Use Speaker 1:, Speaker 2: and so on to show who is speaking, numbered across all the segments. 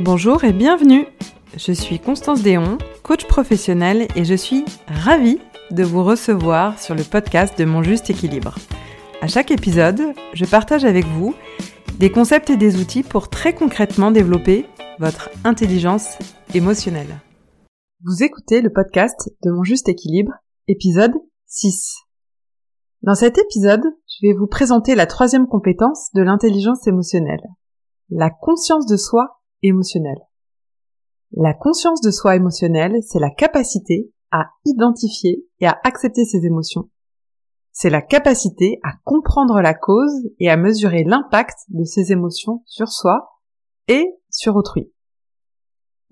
Speaker 1: Bonjour et bienvenue. Je suis Constance Déon, coach professionnel et je suis ravie de vous recevoir sur le podcast de Mon Juste Équilibre. À chaque épisode, je partage avec vous des concepts et des outils pour très concrètement développer votre intelligence émotionnelle. Vous écoutez le podcast de Mon Juste Équilibre, épisode 6. Dans cet épisode, je vais vous présenter la troisième compétence de l'intelligence émotionnelle, la conscience de soi La conscience de soi émotionnelle, c'est la capacité à identifier et à accepter ses émotions. C'est la capacité à comprendre la cause et à mesurer l'impact de ses émotions sur soi et sur autrui.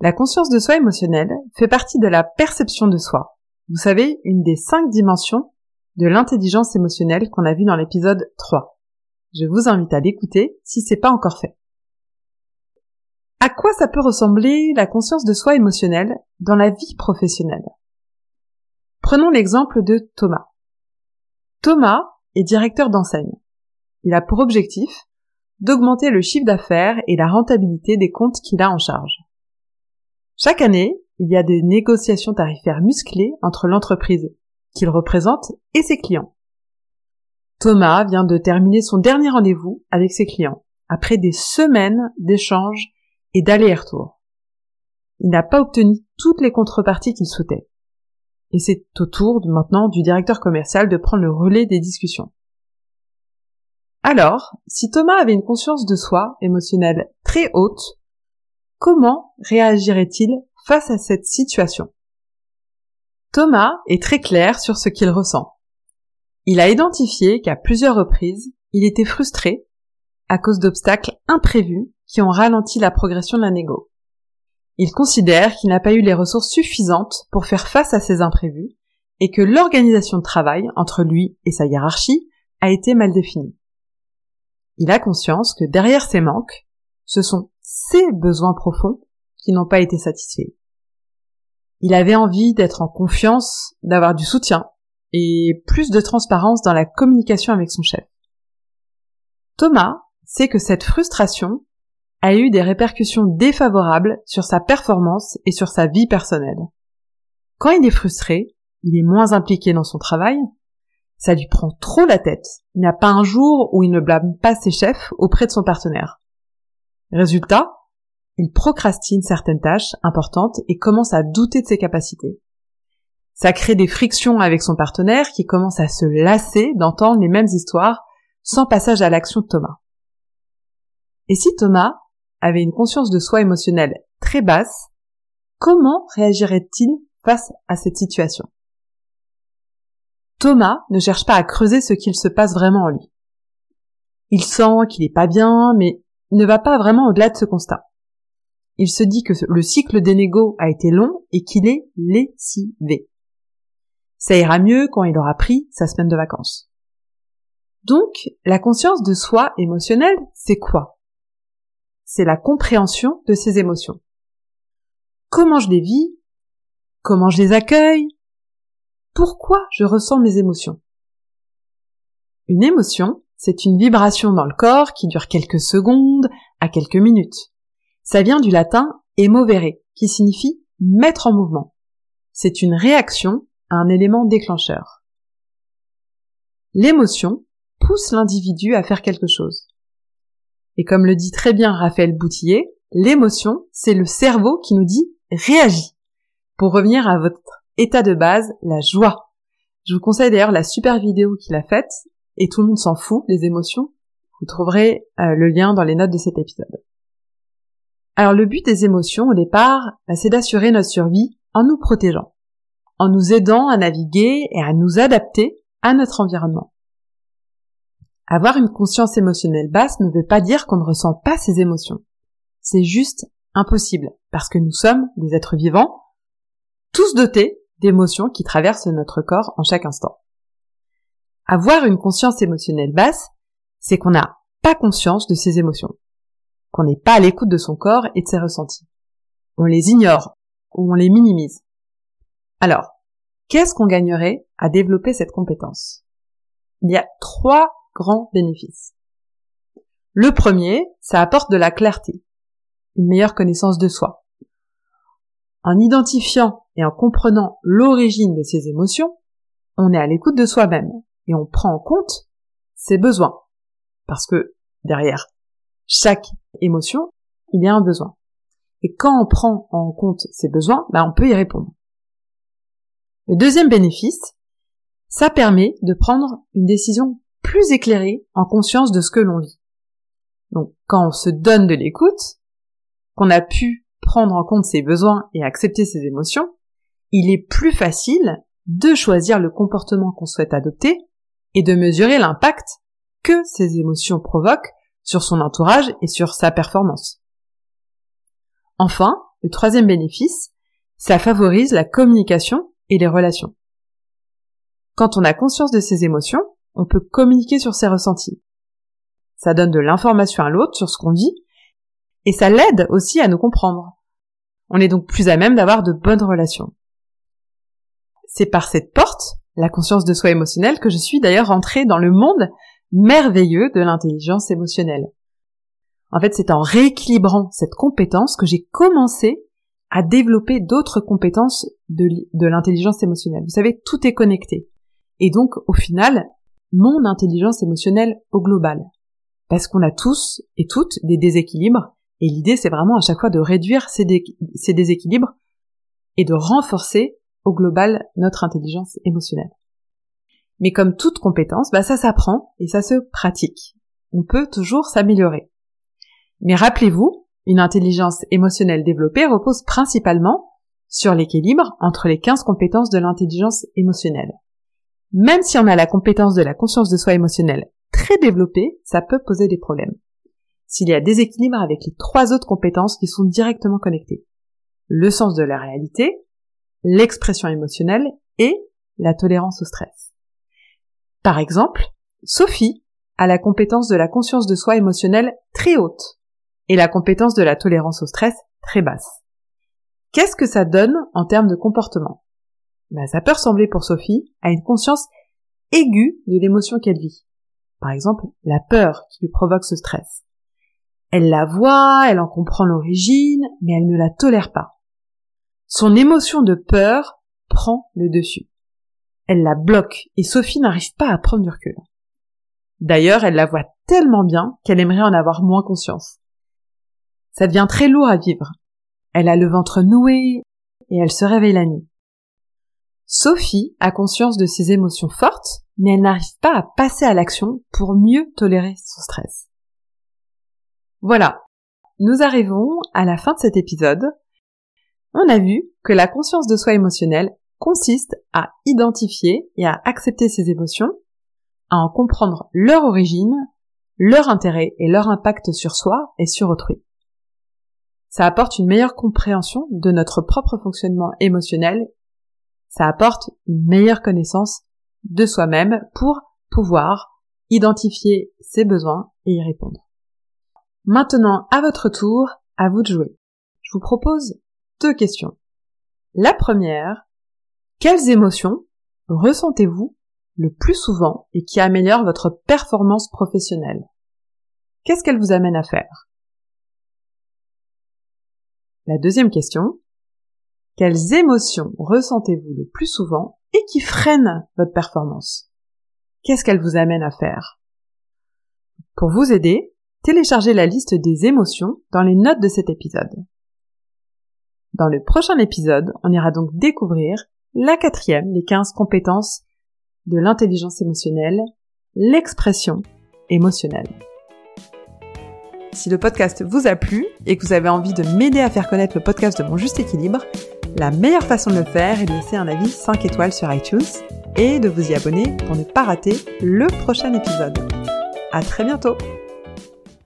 Speaker 1: La conscience de soi émotionnelle fait partie de la perception de soi. Vous savez, une des cinq dimensions de l'intelligence émotionnelle qu'on a vu dans l'épisode 3. Je vous invite à l'écouter si c'est pas encore fait. À quoi ça peut ressembler la conscience de soi émotionnelle dans la vie professionnelle? Prenons l'exemple de Thomas. Thomas est directeur d'enseigne. Il a pour objectif d'augmenter le chiffre d'affaires et la rentabilité des comptes qu'il a en charge. Chaque année, il y a des négociations tarifaires musclées entre l'entreprise qu'il représente et ses clients. Thomas vient de terminer son dernier rendez-vous avec ses clients, après des semaines d'échanges et d'aller-retour. Il n'a pas obtenu toutes les contreparties qu'il souhaitait. Et c'est au tour maintenant du directeur commercial de prendre le relais des discussions. Alors, si Thomas avait une conscience de soi émotionnelle très haute, comment réagirait-il face à cette situation? Thomas est très clair sur ce qu'il ressent. Il a identifié qu'à plusieurs reprises, il était frustré à cause d'obstacles imprévus qui ont ralenti la progression de la. Il considère qu'il n'a pas eu les ressources suffisantes pour faire face à ces imprévus et que l'organisation de travail entre lui et sa hiérarchie a été mal définie. Il a conscience que derrière ces manques, ce sont ses besoins profonds qui n'ont pas été satisfaits. Il avait envie d'être en confiance, d'avoir du soutien et plus de transparence dans la communication avec son chef. Thomas sait que cette frustration a eu des répercussions défavorables sur sa performance et sur sa vie personnelle. Quand il est frustré, il est moins impliqué dans son travail, ça lui prend trop la tête, il n'y a pas un jour où il ne blâme pas ses chefs auprès de son partenaire. Résultat, il procrastine certaines tâches importantes et commence à douter de ses capacités. Ça crée des frictions avec son partenaire qui commence à se lasser d'entendre les mêmes histoires sans passage à l'action de Thomas. Et si Thomas avait une conscience de soi émotionnelle très basse, comment réagirait-il face à cette situation? Thomas ne cherche pas à creuser ce qu'il se passe vraiment en lui. Il sent qu'il n'est pas bien, mais ne va pas vraiment au-delà de ce constat. Il se dit que le cycle des négos a été long et qu'il est lessivé. Ça ira mieux quand il aura pris sa semaine de vacances. Donc, la conscience de soi émotionnelle, c'est quoi? C'est la compréhension de ses émotions. Comment je les vis? Comment je les accueille? Pourquoi je ressens mes émotions? Une émotion, c'est une vibration dans le corps qui dure quelques secondes à quelques minutes. Ça vient du latin emovere, qui signifie mettre en mouvement. C'est une réaction à un élément déclencheur. L'émotion pousse l'individu à faire quelque chose. Et comme le dit très bien Raphaël Boutillier, l'émotion, c'est le cerveau qui nous dit réagis. Pour revenir à votre état de base, la joie. Je vous conseille d'ailleurs la super vidéo qu'il a faite, et tout le monde s'en fout, les émotions. Vous trouverez euh, le lien dans les notes de cet épisode. Alors le but des émotions au départ, bah, c'est d'assurer notre survie en nous protégeant, en nous aidant à naviguer et à nous adapter à notre environnement. Avoir une conscience émotionnelle basse ne veut pas dire qu'on ne ressent pas ses émotions. C'est juste impossible, parce que nous sommes des êtres vivants, tous dotés d'émotions qui traversent notre corps en chaque instant. Avoir une conscience émotionnelle basse, c'est qu'on n'a pas conscience de ses émotions, qu'on n'est pas à l'écoute de son corps et de ses ressentis. On les ignore ou on les minimise. Alors, qu'est-ce qu'on gagnerait à développer cette compétence? Il y a trois grands bénéfices. Le premier, ça apporte de la clarté. une meilleure connaissance de soi. En identifiant et en comprenant l'origine de ses émotions, on est à l'écoute de soi-même et on prend en compte ses besoins. Parce que derrière chaque émotion, il y a un besoin. Et quand on prend en compte ses besoins, bah on peut y répondre. Le deuxième bénéfice, ça permet de prendre une décision plus éclairée en conscience de ce que l'on vit. Donc quand on se donne de l'écoute, qu'on a pu prendre en compte ses besoins et accepter ses émotions, il est plus facile de choisir le comportement qu'on souhaite adopter et de mesurer l'impact que ces émotions provoquent sur son entourage et sur sa performance. Enfin, le troisième bénéfice, ça favorise la communication et les relations. Quand on a conscience de ses émotions, on peut communiquer sur ses ressentis. Ça donne de l'information à l'autre sur ce qu'on vit et ça l'aide aussi à nous comprendre. On est donc plus à même d'avoir de bonnes relations. C'est par cette porte, la conscience de soi émotionnelle, que je suis d'ailleurs rentrée dans le monde merveilleux de l'intelligence émotionnelle. En fait, c'est en rééquilibrant cette compétence que j'ai commencé à développer d'autres compétences de, de l'intelligence émotionnelle. Vous savez, tout est connecté. Et donc, au final, mon intelligence émotionnelle au global. Parce qu'on a tous et toutes des déséquilibres et l'idée, c'est vraiment à chaque fois de réduire ces, déséquilibres et de renforcer au global notre intelligence émotionnelle. Mais comme toute compétence, bah ça s'apprend et ça se pratique. On peut toujours s'améliorer. Mais rappelez-vous, une intelligence émotionnelle développée repose principalement sur l'équilibre entre les 15 compétences de l'intelligence émotionnelle. Même si on a la compétence de la conscience de soi émotionnelle très développée, ça peut poser des problèmes s'il y a déséquilibre avec les trois autres compétences qui sont directement connectées. Le sens de la réalité, l'expression émotionnelle et la tolérance au stress. Par exemple, Sophie a la compétence de la conscience de soi émotionnelle très haute et la compétence de la tolérance au stress très basse. Qu'est-ce que ça donne en termes de comportement? Ben, Ça peut ressembler pour Sophie à une conscience aiguë de l'émotion qu'elle vit. Par exemple, la peur qui lui provoque ce stress. Elle la voit, elle en comprend l'origine, mais elle ne la tolère pas. Son émotion de peur prend le dessus. Elle la bloque et Sophie n'arrive pas à prendre du recul. D'ailleurs, elle la voit tellement bien qu'elle aimerait en avoir moins conscience. Ça devient très lourd à vivre. Elle a le ventre noué et elle se réveille la nuit. Sophie a conscience de ses émotions fortes, mais elle n'arrive pas à passer à l'action pour mieux tolérer son stress. Voilà, nous arrivons à la fin de cet épisode. On a vu que la conscience de soi émotionnelle consiste à identifier et à accepter ses émotions, à en comprendre leur origine, leur intérêt et leur impact sur soi et sur autrui. Ça apporte une meilleure compréhension de notre propre fonctionnement émotionnel, ça apporte une meilleure connaissance de soi-même pour pouvoir identifier ses besoins et y répondre. Maintenant, à votre tour, à vous de jouer. Je vous propose deux questions. La première, quelles émotions ressentez-vous le plus souvent et qui améliorent votre performance professionnelle? Qu'est-ce qu'elle vous amène à faire? La deuxième question, quelles émotions ressentez-vous le plus souvent et qui freinent votre performance? Qu'est-ce qu'elle vous amène à faire? Pour vous aider, téléchargez la liste des émotions dans les notes de cet épisode. Dans le prochain épisode, on ira donc découvrir la quatrième des 15 compétences de l'intelligence émotionnelle, l'expression émotionnelle. Si le podcast vous a plu et que vous avez envie de m'aider à faire connaître le podcast de mon juste équilibre, la meilleure façon de le faire est de laisser un avis 5 étoiles sur iTunes et de vous y abonner pour ne pas rater le prochain épisode. À très bientôt!